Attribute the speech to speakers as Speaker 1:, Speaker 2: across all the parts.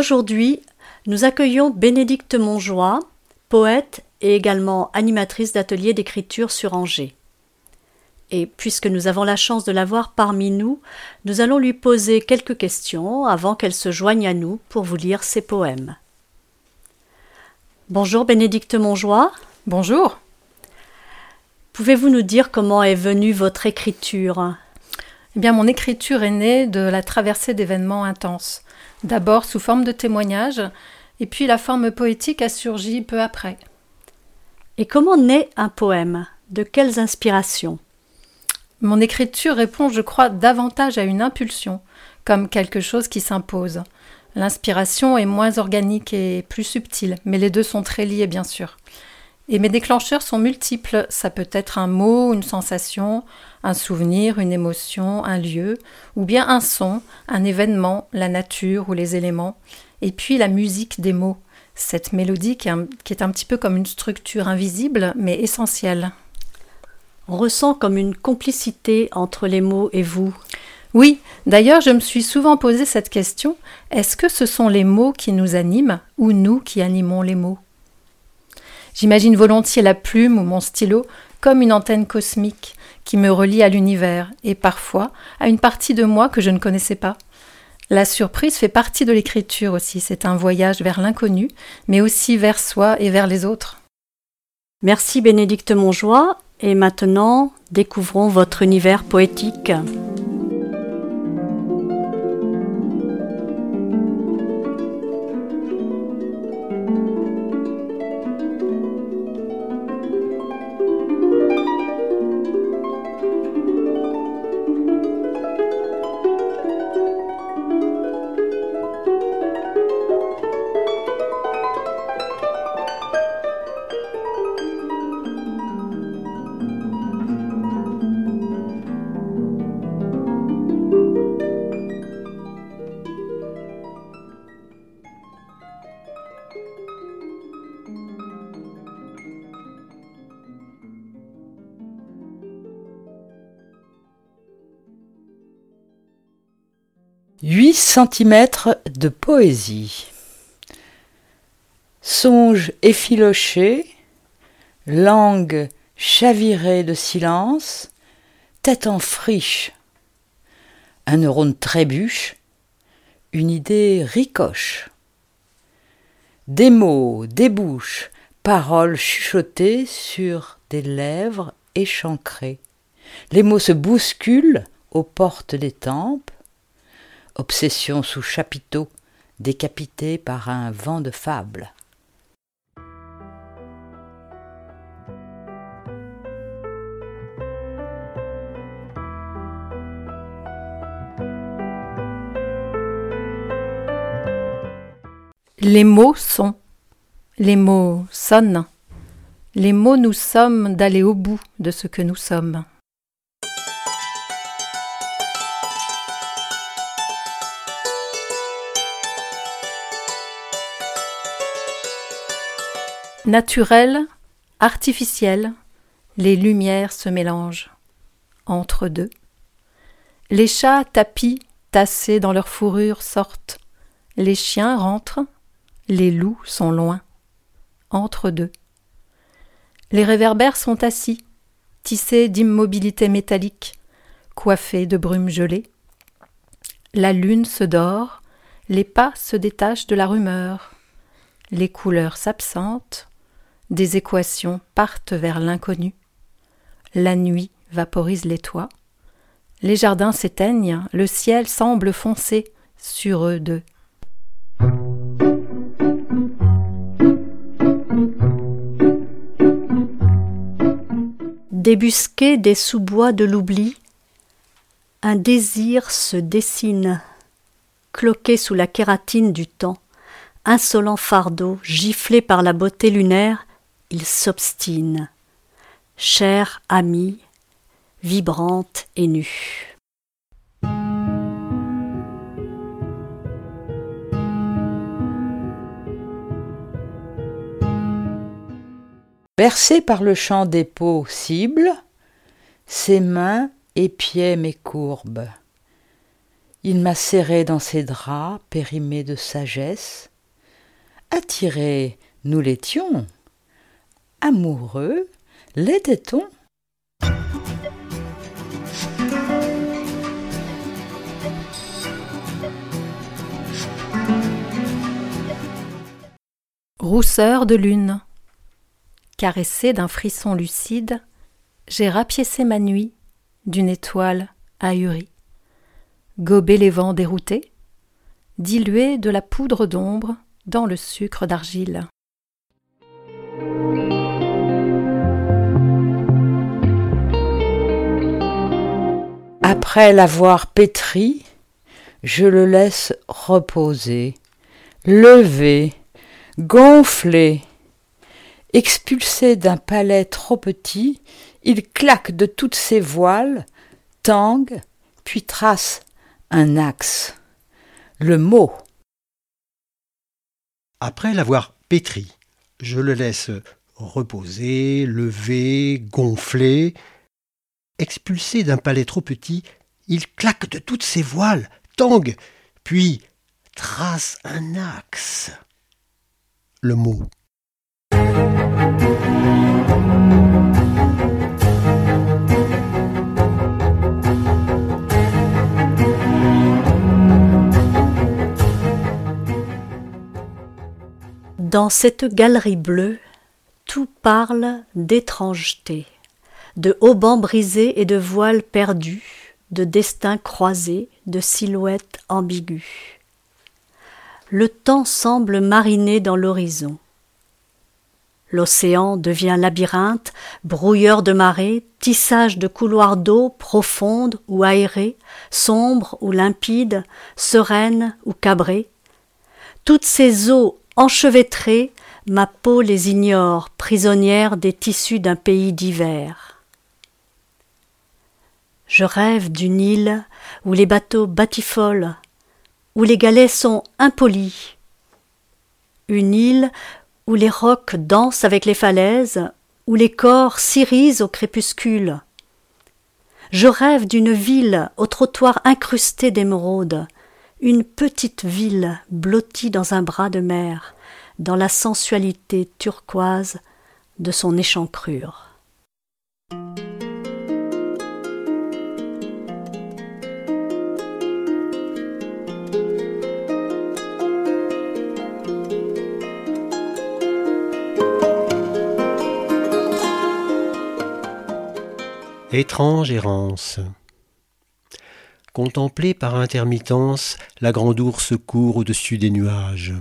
Speaker 1: Aujourd'hui, nous accueillons Bénédicte Montjoie, poète et également animatrice d'ateliers d'écriture sur Angers. Et puisque nous avons la chance de l'avoir parmi nous, nous allons lui poser quelques questions avant qu'elle se joigne à nous pour vous lire ses poèmes. Bonjour Bénédicte Montjoie.
Speaker 2: Bonjour.
Speaker 1: Pouvez-vous nous dire comment est venue votre écriture?
Speaker 2: Eh bien, mon écriture est née de la traversée d'événements intenses. D'abord sous forme de témoignage, et puis la forme poétique a surgi peu après.
Speaker 1: Et comment naît un poème? De quelles inspirations?
Speaker 2: Mon écriture répond, je crois, davantage à une impulsion, comme quelque chose qui s'impose. L'inspiration est moins organique et plus subtile, mais les deux sont très liés, bien sûr. Et mes déclencheurs sont multiples. Ça peut être un mot, une sensation, un souvenir, une émotion, un lieu, ou bien un son, un événement, la nature ou les éléments. Et puis la musique des mots, cette mélodie qui est un, qui est un petit peu comme une structure invisible mais essentielle.
Speaker 1: On ressent comme une complicité entre les mots et vous.
Speaker 2: Oui, d'ailleurs je me suis souvent posé cette question, est-ce que ce sont les mots qui nous animent ou nous qui animons les mots? J'imagine volontiers la plume ou mon stylo comme une antenne cosmique qui me relie à l'univers et parfois à une partie de moi que je ne connaissais pas. La surprise fait partie de l'écriture aussi, c'est un voyage vers l'inconnu, mais aussi vers soi et vers les autres.
Speaker 1: Merci Bénédicte Montjoie, et maintenant découvrons votre univers poétique.
Speaker 3: Centimètres de poésie. Songe effiloché, langue chavirée de silence, tête en friche. Un neurone trébuche, une idée ricoche. Des mots débouchent, paroles chuchotées sur des lèvres échancrées. Les mots se bousculent aux portes des tempes, obsession sous chapiteau, décapité par un vent de fable.
Speaker 2: Les mots sont, les mots sonnent, les mots nous sommes d'aller au bout de ce que nous sommes. Naturel, artificiel, les lumières se mélangent. Entre deux. Les chats tapis, tassés dans leur fourrure, sortent. Les chiens rentrent. Les loups sont loin. Entre deux. Les réverbères sont assis, tissés d'immobilité métallique, coiffés de brume gelée. La lune se dort, les pas se détachent de la rumeur, les couleurs s'absentent, des équations partent vers l'inconnu. La nuit vaporise les toits, les jardins s'éteignent, le ciel semble foncer sur eux deux.
Speaker 1: Débusqué des sous-bois de l'oubli, un désir se dessine, cloqué sous la kératine du temps, insolent fardeau, giflé par la beauté lunaire, il s'obstine. Chère amie, vibrante et nue.
Speaker 3: Bercé par le chant des peaux cibles, ses mains épiaient mes courbes. Il m'a serré dans ses draps périmés de sagesse. Attirés, nous l'étions. Amoureux, l'était-on?
Speaker 2: Rousseur de lune. Caressé d'un frisson lucide, j'ai rapiécé ma nuit d'une étoile ahurie. Gobé les vents déroutés, dilué de la poudre d'ombre dans le sucre d'argile.
Speaker 3: Après l'avoir pétri, je le laisse reposer, lever, gonfler, Expulsé d'un palais trop petit, il claque de toutes ses voiles, tangue, puis trace un axe. Le mot.
Speaker 4: Après l'avoir pétri, je le laisse reposer, lever, gonfler. Expulsé d'un palais trop petit, il claque de toutes ses voiles, tangue, puis trace un axe. Le mot.
Speaker 1: Dans cette galerie bleue, tout parle d'étrangeté, de haubans brisés et de voiles perdus, de destins croisés, de silhouettes ambiguës. Le temps semble mariner dans l'horizon. L'océan devient labyrinthe, brouilleur de marées, tissage de couloirs d'eau profondes ou aérées, sombres ou limpides, sereines ou cabrées. Toutes ces eaux enchevêtrées, ma peau les ignore, prisonnière des tissus d'un pays d'hiver. Je rêve d'une île où les bateaux batifolent, où les galets sont impolis. Une île où les rocs dansent avec les falaises, où les corps s'irisent au crépuscule. Je rêve d'une ville au trottoir incrusté d'émeraudes, une petite ville blottie dans un bras de mer, dans la sensualité turquoise de son échancrure.
Speaker 4: Étrange errance. Contempler par intermittence la grande ours court au-dessus des nuages.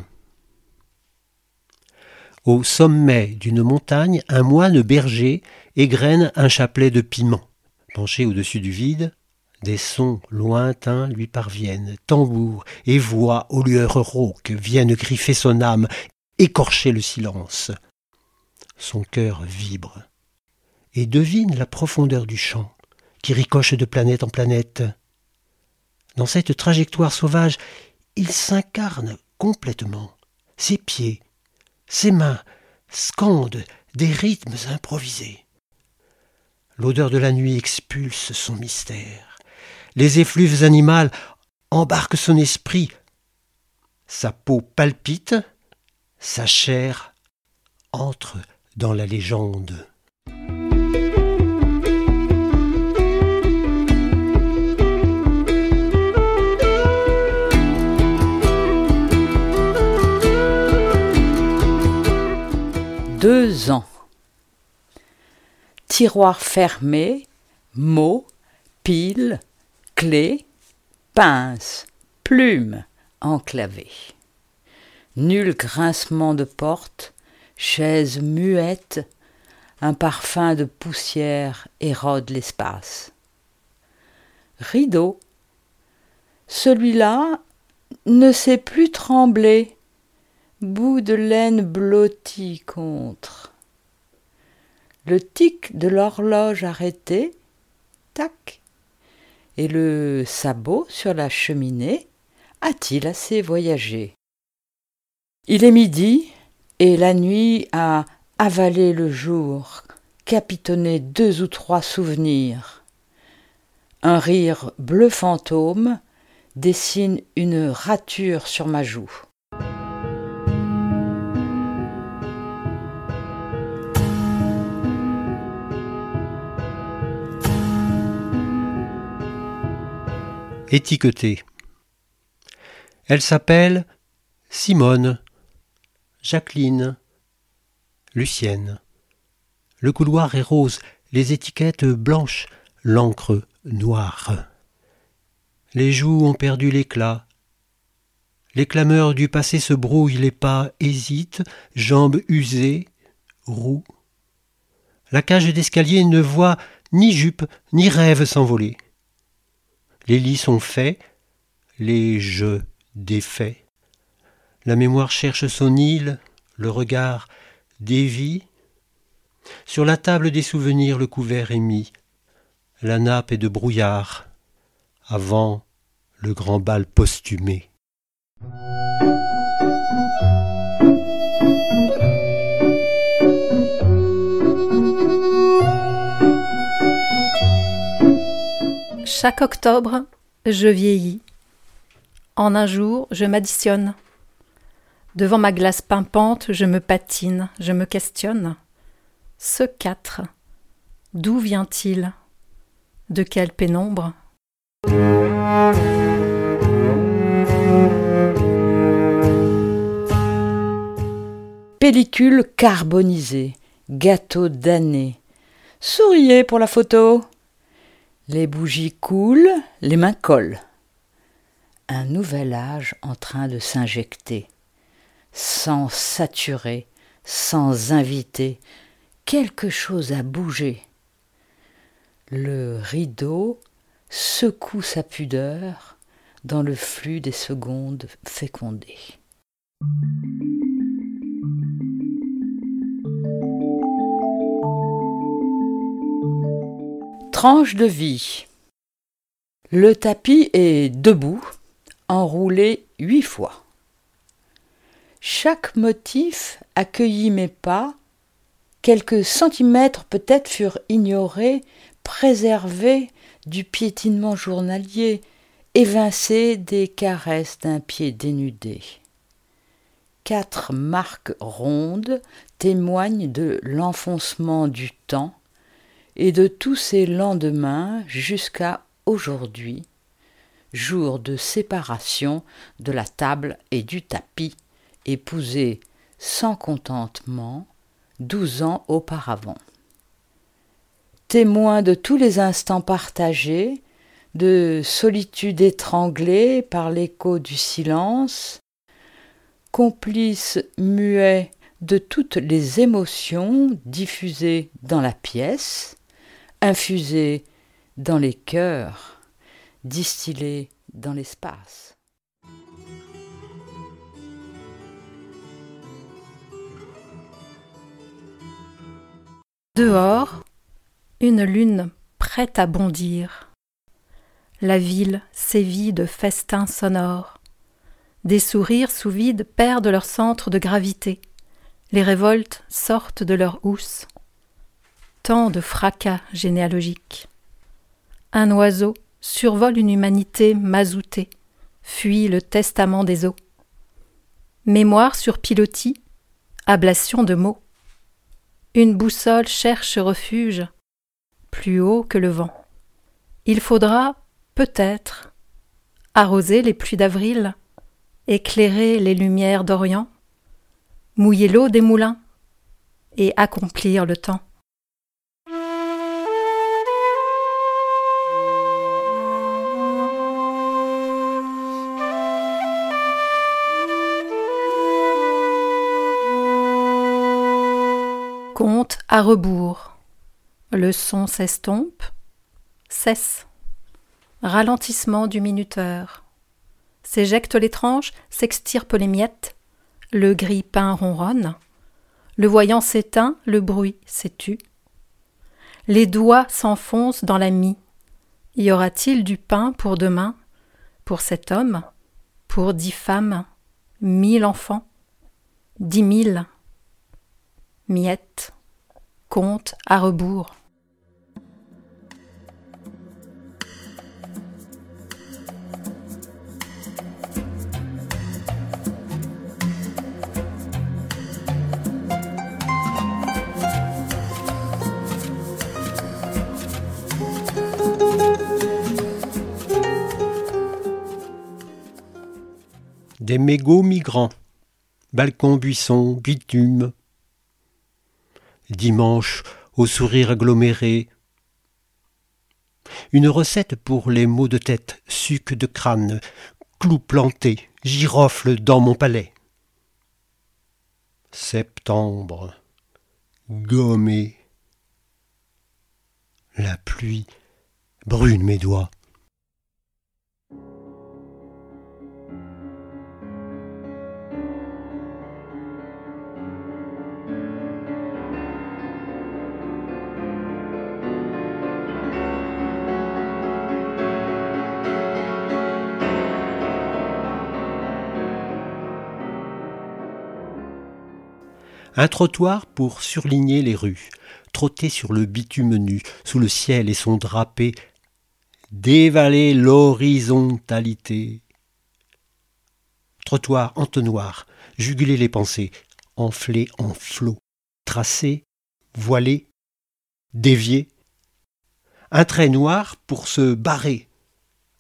Speaker 4: Au sommet d'une montagne, un moine berger égrène un chapelet de piments. Penché au-dessus du vide, des sons lointains lui parviennent, tambours et voix aux lueurs rauques viennent griffer son âme, écorcher le silence. Son cœur vibre et devine la profondeur du chant qui ricoche de planète en planète. Dans cette trajectoire sauvage, il s'incarne complètement. Ses pieds, ses mains scandent des rythmes improvisés. L'odeur de la nuit expulse son mystère. Les effluves animales embarquent son esprit. Sa peau palpite, sa chair entre dans la légende.
Speaker 3: Tiroirs fermés, mots, piles, clés, pinces, plumes enclavées. Nul grincement de porte, chaise muette, un parfum de poussière érode l'espace. Rideau. Celui-là ne sait plus trembler, bout de laine blottie contre. Le tic de l'horloge arrêtée, tac, et le sabot sur la cheminée a-t-il assez voyagé? Il est midi, et la nuit a avalé le jour, capitonné deux ou trois souvenirs. Un rire bleu fantôme dessine une rature sur ma joue.
Speaker 4: Étiquetée. Elle s'appelle Simone, Jacqueline, Lucienne. Le couloir est rose, les étiquettes blanches, l'encre noire. Les joues ont perdu l'éclat. Les clameurs du passé se brouillent, les pas hésitent, jambes usées, roues. La cage d'escalier ne voit ni jupe ni rêve s'envoler. Les lits sont faits, les jeux défaits. La mémoire cherche son île, le regard dévie. Sur la table des souvenirs, le couvert est mis. La nappe est de brouillard avant le grand bal posthumé.
Speaker 2: Chaque octobre, je vieillis. En un jour, je m'additionne. Devant ma glace pimpante, je me patine, je me questionne. Ce quatre, d'où vient-il? De quelle pénombre?
Speaker 3: Pellicule carbonisée, gâteau d'année. Souriez pour la photo. Les bougies coulent, les mains collent. Un nouvel âge en train de s'injecter. Sans saturer, sans inviter, quelque chose a bougé. Le rideau secoue sa pudeur dans le flux des secondes fécondées. Tranche de vie. Le tapis est debout, enroulé huit fois. Chaque motif accueillit mes pas, quelques centimètres peut-être furent ignorés, préservés du piétinement journalier, évincés des caresses d'un pied dénudé. Quatre marques rondes témoignent de l'enfoncement du temps, et de tous ces lendemains jusqu'à aujourd'hui, jour de séparation de la table et du tapis, épousé sans contentement douze ans auparavant. Témoin de tous les instants partagés, de solitude étranglée par l'écho du silence, complice muet de toutes les émotions diffusées dans la pièce, infusé dans les cœurs, distillé dans l'espace.
Speaker 2: Dehors, une lune prête à bondir. La ville sévit de festins sonores. Des sourires sous vide perdent leur centre de gravité. Les révoltes sortent de leur housse de fracas généalogiques. Un oiseau survole une humanité mazoutée, fuit le testament des eaux. Mémoire sur pilotis, ablation de mots. Une boussole cherche refuge, plus haut que le vent. Il faudra, peut-être, arroser les pluies d'avril, éclairer les lumières d'Orient, mouiller l'eau des moulins et accomplir le temps. À rebours. Le son s'estompe, cesse. Ralentissement du minuteur. S'éjectent les tranches, s'extirpent les miettes. Le gris pain ronronne. Le voyant s'éteint, le bruit s'étue. Les doigts s'enfoncent dans la mie. Y aura-t-il du pain pour demain Pour cet homme Pour dix femmes Mille enfants Dix mille Miettes? Compte à rebours
Speaker 4: des mégots migrants, balcons, buissons, bitume. Dimanche, au sourire aggloméré. Une recette pour les maux de tête, suc de crâne, clous plantés, girofle dans mon palais. Septembre, gommé. La pluie brûle mes doigts. Un trottoir pour surligner les rues, trotter sur le bitume nu, sous le ciel et son drapé, dévaler l'horizontalité. Trottoir, entonnoir, juguler les pensées, enfler en flot, tracer, voiler, dévier. Un trait noir pour se barrer.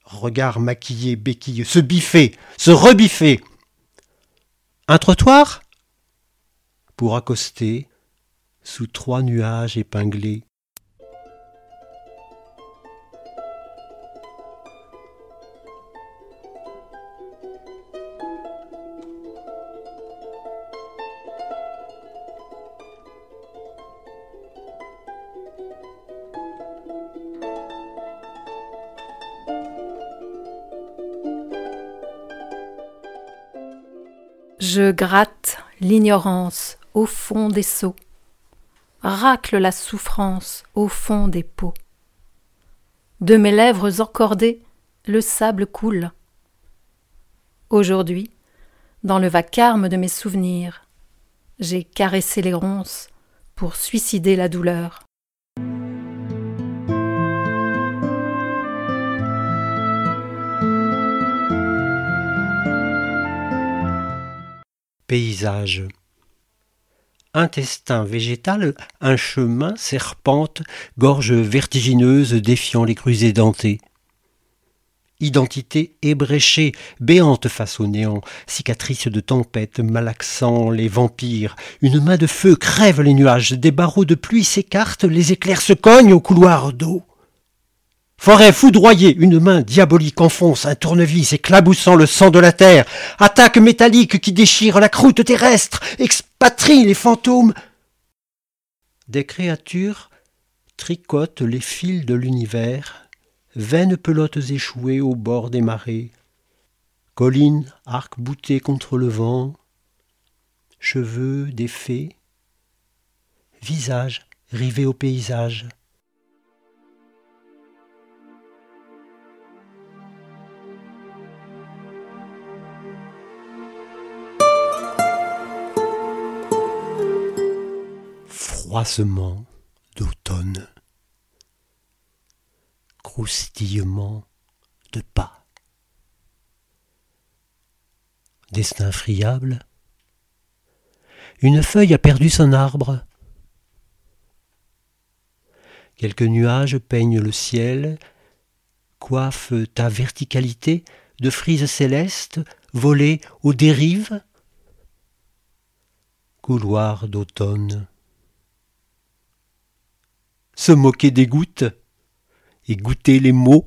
Speaker 4: Regard maquillé, béquilleux, se biffer, se rebiffer. Un trottoir pour accoster sous trois nuages épinglés.
Speaker 2: Je gratte l'ignorance au fond des seaux, racle la souffrance au fond des pots. De mes lèvres encordées, le sable coule. Aujourd'hui, dans le vacarme de mes souvenirs, j'ai caressé les ronces pour suicider la douleur.
Speaker 4: Paysage intestin végétal, un chemin serpente, gorge vertigineuse défiant les crues édentées. Identité ébréchée, béante face au néant, cicatrice de tempête malaxant les vampires. Une main de feu crève les nuages, des barreaux de pluie s'écartent, les éclairs se cognent au couloir d'eau. Forêt foudroyée, une main diabolique enfonce un tournevis éclaboussant le sang de la terre. Attaque métallique qui déchire la croûte terrestre, expatrie les fantômes. Des créatures tricotent les fils de l'univers, vaines pelotes échouées au bord des marées. Collines, arc-boutés contre le vent, cheveux des fées, visages rivés au paysage. Froissement d'automne, croustillement de pas. Destin friable, une feuille a perdu son arbre. Quelques nuages peignent le ciel, coiffent ta verticalité de frises célestes volées aux dérives. Couloir d'automne se moquer des gouttes et goûter les mots.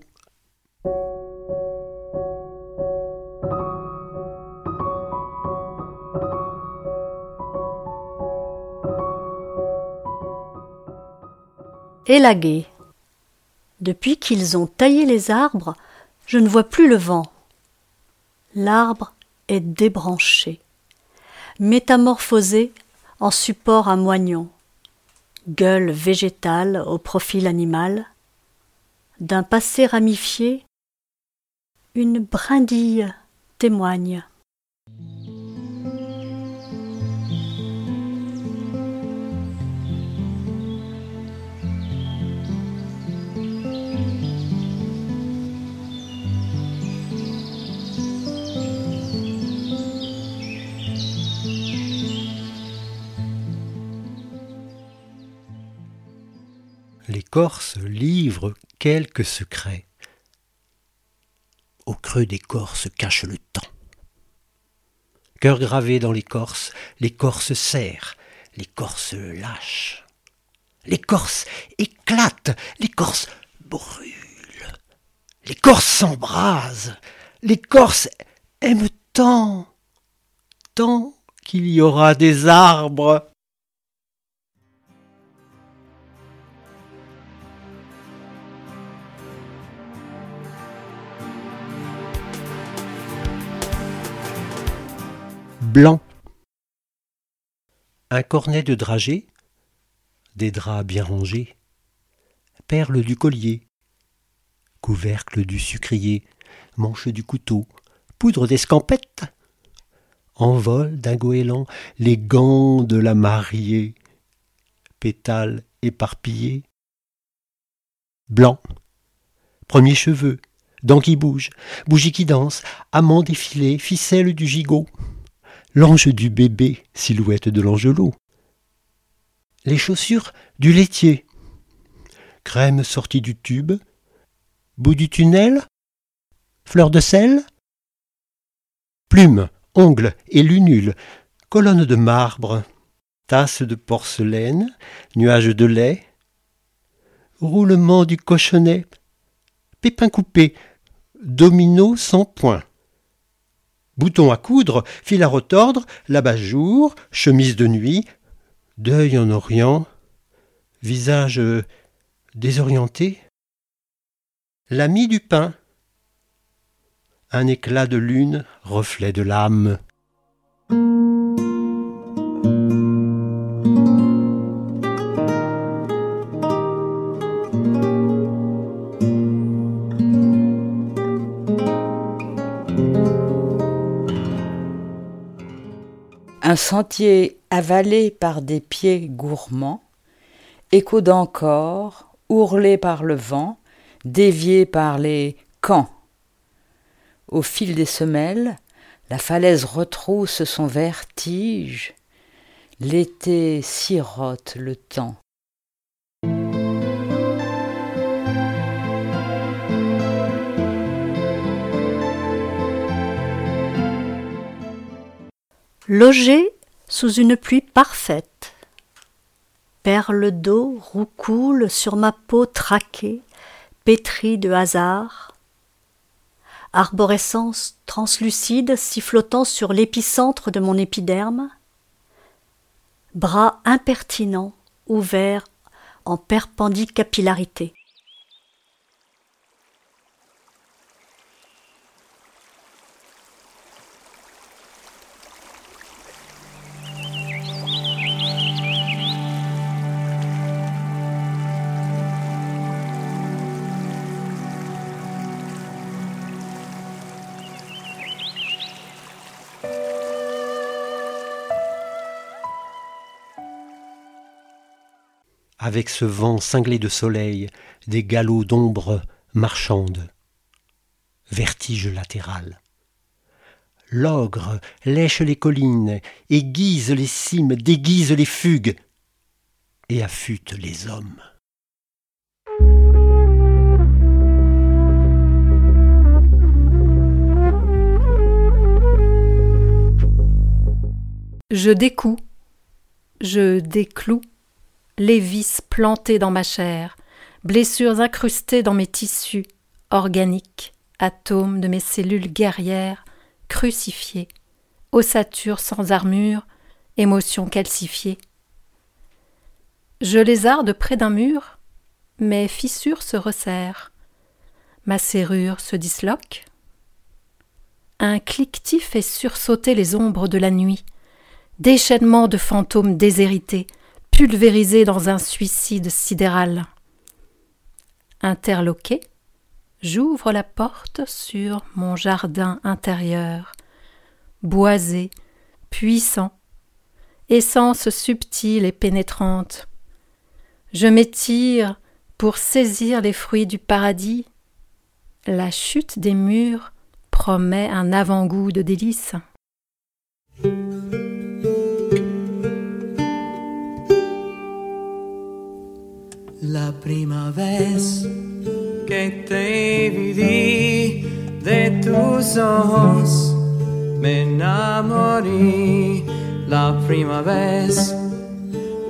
Speaker 1: Élagué. Depuis qu'ils ont taillé les arbres, je ne vois plus le vent. L'arbre est débranché, métamorphosé en support à moignon, gueule végétale au profil animal, d'un passé ramifié, une brindille témoigne.
Speaker 4: L'écorce livre quelques secrets. Au creux d'écorce cache le temps. Cœur gravé dans l'écorce, l'écorce serre, l'écorce lâche. L'écorce éclate, l'écorce brûle. L'écorce s'embrase, l'écorce aime tant, tant qu'il y aura des arbres. Blanc. Un cornet de dragée, des draps bien rangés, perles du collier, couvercle du sucrier, manche du couteau, poudre d'escampette, envol d'un goéland, les gants de la mariée, pétales éparpillés, blanc, premiers cheveux, dents qui bougent, bougies qui dansent, amants défilés, ficelles du gigot, l'ange du bébé, silhouette de l'angelot. Les chaussures du laitier, crème sortie du tube, bout du tunnel, fleur de sel, plumes, ongles et lunules, colonne de marbre, tasse de porcelaine, nuage de lait, roulement du cochonnet, pépin coupé, domino sans point. Bouton à coudre, fil à retordre, l'abat-jour, chemise de nuit, deuil en orient, visage euh, désorienté. L'ami du pain, un éclat de lune, reflet de l'âme.
Speaker 3: Sentier avalé par des pieds gourmands, écho d'encore, ourlé par le vent, dévié par les camps. Au fil des semelles, la falaise retrousse son vertige, l'été sirote le temps.
Speaker 1: Logé sous une pluie parfaite. Perles d'eau roucoulent sur ma peau traquée, pétrie de hasard. Arborescence translucide sifflotant sur l'épicentre de mon épiderme. Bras impertinents ouverts en perpendicapillarité.
Speaker 4: Avec ce vent cinglé de soleil, des galops d'ombre marchandes. Vertige latéral. L'ogre lèche les collines, aiguise les cimes, déguise les fugues, et affûte les hommes.
Speaker 2: Je découds, je décloue, les vis plantées dans ma chair, blessures incrustées dans mes tissus, organiques, atomes de mes cellules guerrières, crucifiées, ossature sans armure, émotions calcifiées. Je lézarde près d'un mur, mes fissures se resserrent, ma serrure se disloque. Un cliquetis fait sursauter les ombres de la nuit, déchaînement de fantômes déshérités, pulvérisés dans un suicide sidéral. Interloqué, j'ouvre la porte sur mon jardin intérieur, boisé, puissant, essence subtile et pénétrante. Je m'étire pour saisir les fruits du paradis. La chute des murs promet un avant-goût de délices.
Speaker 5: La prima vez que te vi de tus ojos. Me enamoré la prima vez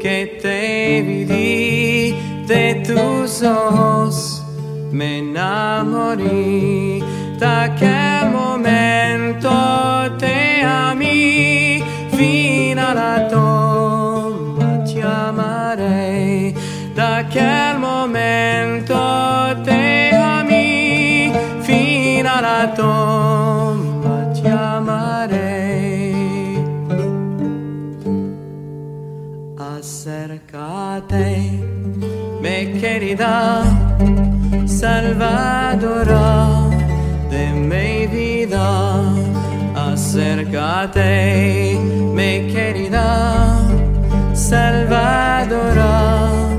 Speaker 5: que te vi de tus ojos. Me enamoré de aquel momento te amé fin a la da quel momento te ami fino alla tomba ti amarei. Acercate me querida salvadora de mi vida. Acércate me querida salvadora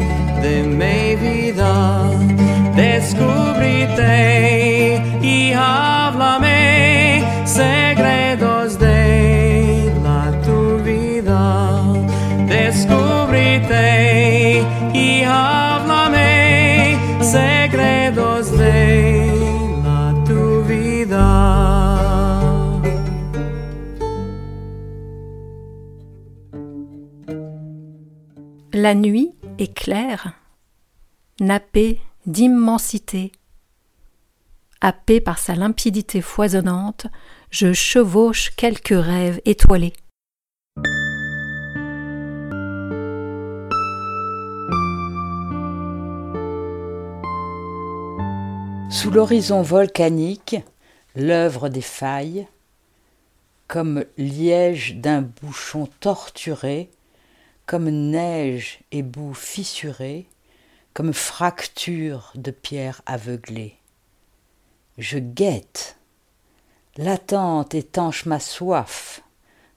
Speaker 5: Descúbrete y háblame secretos de la tu vida. Descúbrete y háblame secretos de la tu vida.
Speaker 2: La nuit est claire, nappée d'immensité. Happé par sa limpidité foisonnante, je chevauche quelques rêves étoilés.
Speaker 3: Sous l'horizon volcanique, l'œuvre des failles, comme liège d'un bouchon torturé, comme neige et boue fissurée, comme fracture de pierre aveuglée. Je guette, l'attente étanche ma soif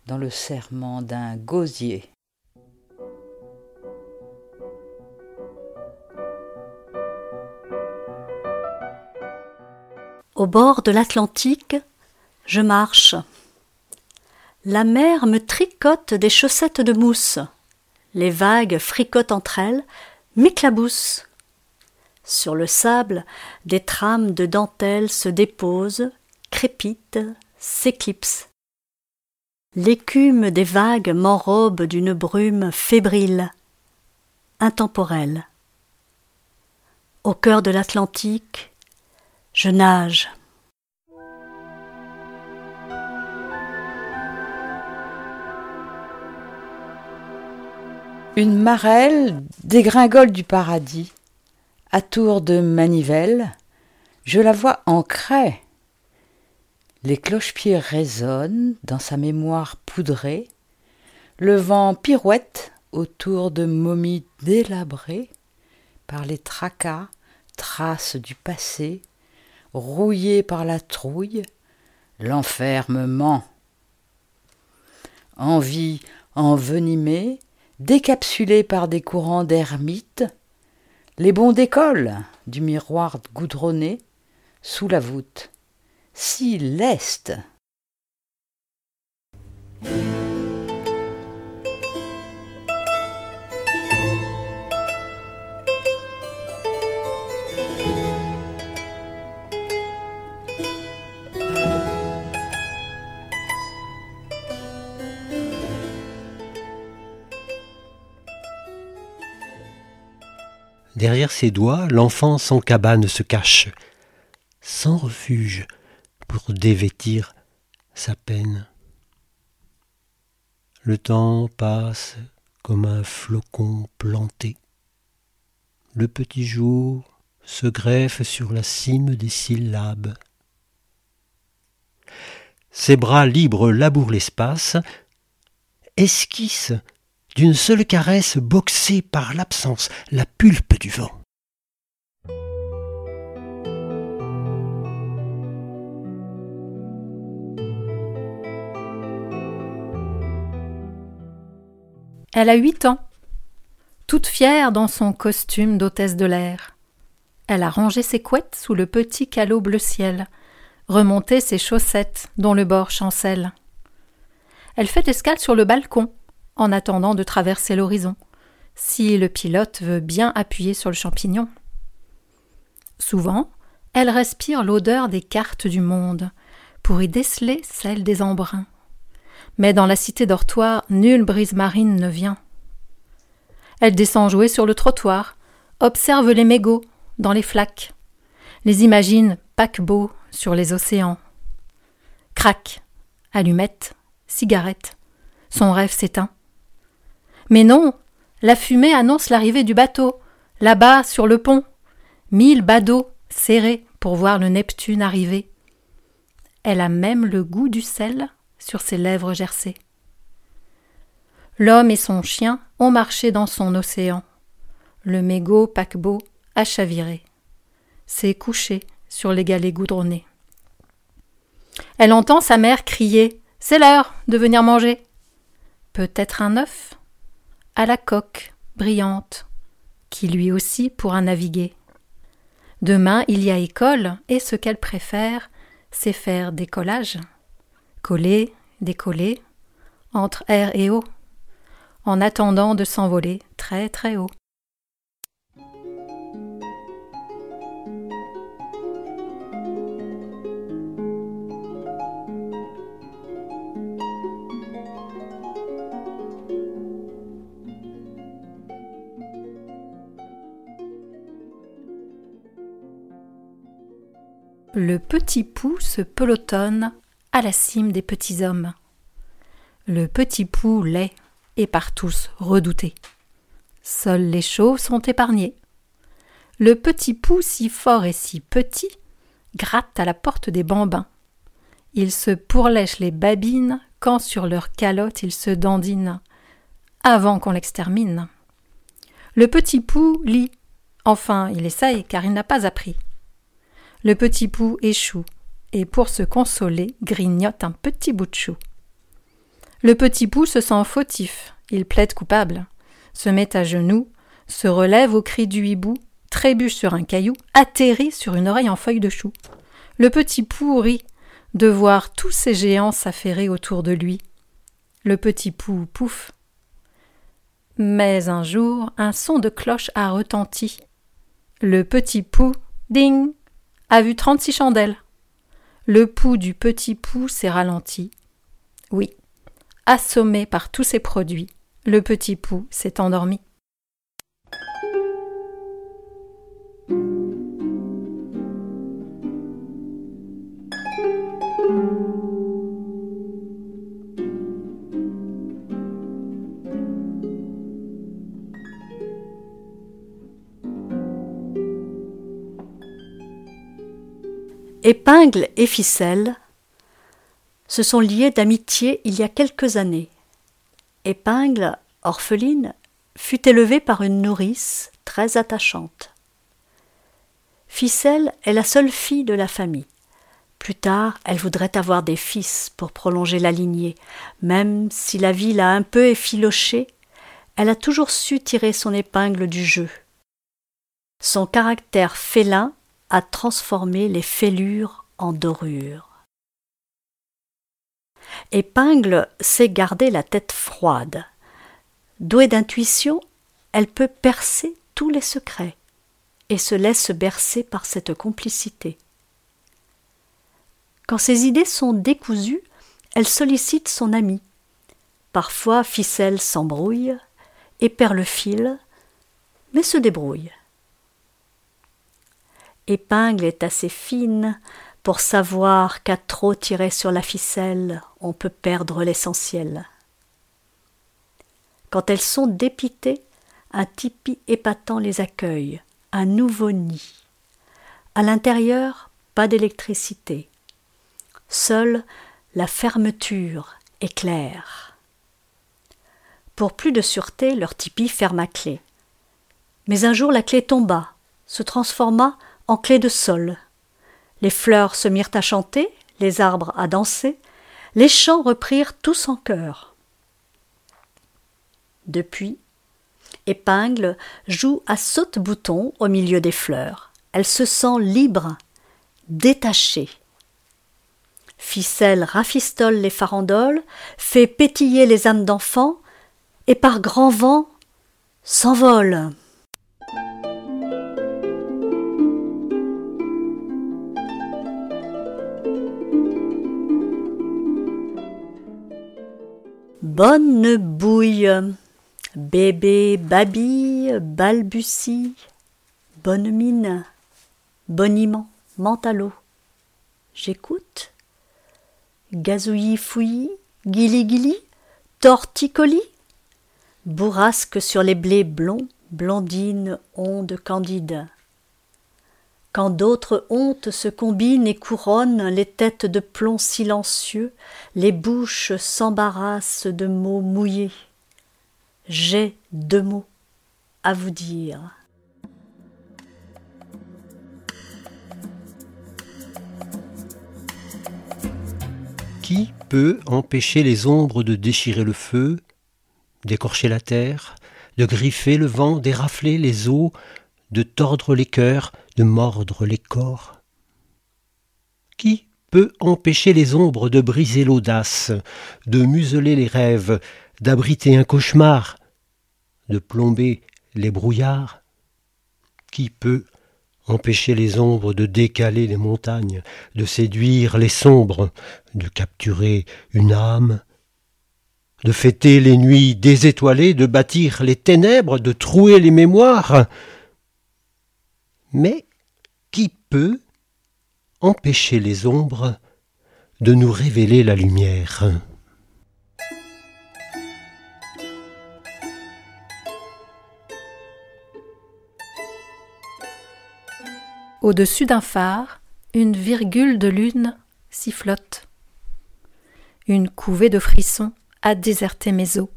Speaker 3: dans le serment d'un gosier.
Speaker 1: Au bord de l'Atlantique, je marche. La mer me tricote des chaussettes de mousse. Les vagues fricotent entre elles, m'éclaboussent. Sur le sable, des trames de dentelle se déposent, crépitent, s'éclipsent. L'écume des vagues m'enrobe d'une brume fébrile, intemporelle. Au cœur de l'Atlantique, je nage.
Speaker 3: Une marelle dégringole du paradis, à tour de manivelle, je la vois en craie. Les cloche-pieds résonnent dans sa mémoire poudrée, le vent pirouette autour de momies délabrées par les tracas, traces du passé, rouillées par la trouille, l'enfer me ment. Envie envenimée, décapsulée par des courants d'ermites, les bons d'école du miroir goudronné sous la voûte, si leste.
Speaker 4: Derrière ses doigts, l'enfant sans cabane se cache, sans refuge pour dévêtir sa peine. Le temps passe comme un flocon planté. le petit jour se greffe sur la cime des syllabes. Ses bras libres labourent l'espace, esquisse d'une seule caresse boxée par l'absence, la pulpe du vent.
Speaker 2: Elle a huit ans, toute fière dans son costume d'hôtesse de l'air. Elle a rangé ses couettes sous le petit calot bleu ciel, remonté ses chaussettes dont le bord chancelle. Elle fait escale sur le balcon, en attendant de traverser l'horizon, si le pilote veut bien appuyer sur le champignon. Souvent, elle respire l'odeur des cartes du monde, pour y déceler celle des embruns. Mais dans la cité dortoir, nulle brise marine ne vient. Elle descend jouer sur le trottoir, observe les mégots dans les flaques, les imagine paquebots sur les océans. Crac, allumette, cigarette, son rêve s'éteint. Mais non, la fumée annonce l'arrivée du bateau, là-bas sur le pont. Mille badauds serrés pour voir le Neptune arriver. Elle a même le goût du sel sur ses lèvres gercées. L'homme et son chien ont marché dans son océan. Le mégot paquebot a chaviré. S'est couché sur les galets goudronnés. Elle entend sa mère crier C'est l'heure de venir manger. Peut-être un œuf? À la coque brillante, qui lui aussi pourra naviguer. Demain il y a école, et ce qu'elle préfère, c'est faire décollage coller, décoller, entre air et eau, en attendant de s'envoler très très haut. Le petit pou se pelotonne à la cime des petits hommes. Le petit pou l'est et par tous redouté. Seuls les chauves sont épargnés. Le petit pou si fort et si petit gratte à la porte des bambins. Ils se pourlèchent les babines quand sur leur calotte ils se dandinent, avant qu'on l'extermine. Le petit pou lit. Enfin, il essaye car il n'a pas appris. Le petit pou échoue et pour se consoler grignote un petit bout de chou. Le petit pou se sent fautif, il plaide coupable, se met à genoux, se relève au cri du hibou, trébuche sur un caillou, atterrit sur une oreille en feuille de chou. Le petit pou rit de voir tous ces géants s'affairer autour de lui. Le petit pou pouf. Mais un jour, un son de cloche a retenti. Le petit pou, ding, a vu trente-six chandelles. Le pouls du petit pou s'est ralenti. Oui, assommé par tous ces produits, le petit pou s'est endormi.
Speaker 1: Épingle et Ficelle se sont liés d'amitié il y a quelques années. Épingle, orpheline, fut élevée par une nourrice très attachante. Ficelle est la seule fille de la famille. Plus tard, elle voudrait avoir des fils pour prolonger la lignée. Même si la vie l'a un peu effilochée, elle a toujours su tirer son épingle du jeu. Son caractère félin a transformé les fêlures en dorures. Épingle sait garder la tête froide. Douée d'intuition, elle peut percer tous les secrets et se laisse bercer par cette complicité. Quand ses idées sont décousues, elle sollicite son ami. Parfois ficelle s'embrouille et perd le fil, mais se débrouille. Épingle est assez fine pour savoir qu'à trop tirer sur la ficelle, on peut perdre l'essentiel. Quand elles sont dépitées, un tipi épatant les accueille, un nouveau nid. À l'intérieur, pas d'électricité. Seule la fermeture éclaire. Pour plus de sûreté, leur tipi ferme à clé. Mais un jour la clé tomba, se transforma en clé de sol. Les fleurs se mirent à chanter, les arbres à danser, les chants reprirent tous en chœur. Depuis, Épingle joue à saute-bouton au milieu des fleurs. Elle se sent libre, détachée. Ficelle rafistole les farandoles, fait pétiller les âmes d'enfants, et par grand vent s'envole. Bonne bouille, bébé babille, balbutie, bonne mine, boniment, mentalo. J'écoute. Gazouillis fouillis, guili guili, torticolis. Bourrasque sur les blés blonds, blondine, onde candide. Quand d'autres hontes se combinent et couronnent les têtes de plomb silencieux, les bouches s'embarrassent de mots mouillés. J'ai deux mots à vous dire.
Speaker 4: Qui peut empêcher les ombres de déchirer le feu, d'écorcher la terre, de griffer le vent, d'érafler les eaux, de tordre les cœurs, de mordre les corps. Qui peut empêcher les ombres de briser l'audace, de museler les rêves, d'abriter un cauchemar, de plomber les brouillards? Qui peut empêcher les ombres de décaler les montagnes, de séduire les sombres, de capturer une âme, de fêter les nuits désétoilées, de bâtir les ténèbres, de trouer les mémoires? Mais qui peut empêcher les ombres de nous révéler la lumière?
Speaker 2: Au-dessus d'un phare, une virgule de lune sifflote. Une couvée de frissons a déserté mes eaux.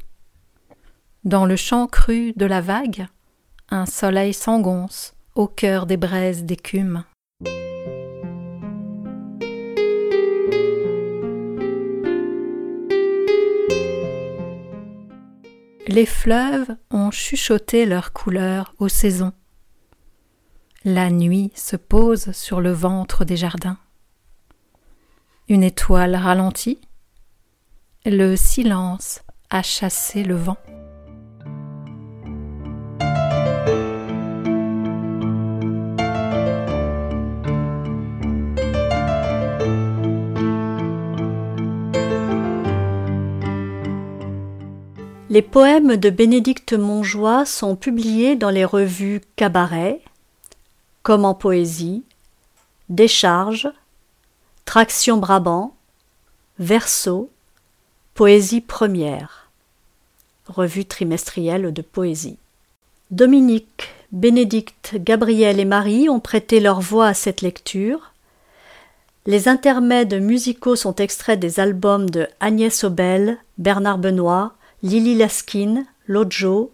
Speaker 2: Dans le champ cru de la vague, un soleil s'engonce au cœur des braises d'écume. Les fleuves ont chuchoté leurs couleurs aux saisons. La nuit se pose sur le ventre des jardins. Une étoile ralentit. Le silence a chassé le vent.
Speaker 1: Les poèmes de Bénédicte Montjoie sont publiés dans les revues Cabaret, Comme en poésie, Décharge, Traction Brabant, Verso, Poésie première, revue trimestrielle de poésie. Dominique, Bénédicte, Gabriel et Marie ont prêté leur voix à cette lecture. Les intermèdes musicaux sont extraits des albums de Agnès Obel, Bernard Benoît, Lily Laskin, Lojo,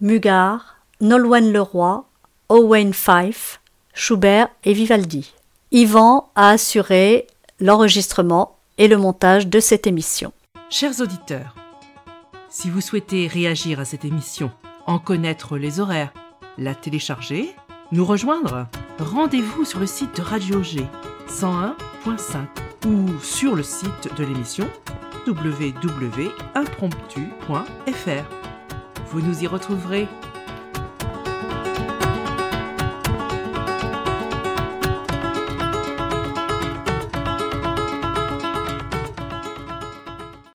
Speaker 1: Mugard, Nolwenn Leroy, Owen Fife, Schubert et Vivaldi. Yvan a assuré l'enregistrement et le montage de cette émission.
Speaker 6: Chers auditeurs, si vous souhaitez réagir à cette émission, en connaître les horaires, la télécharger, nous rejoindre, rendez-vous sur le site de Radio G 101.5 ou sur le site de l'émission www.impromptu.fr. Vous nous y retrouverez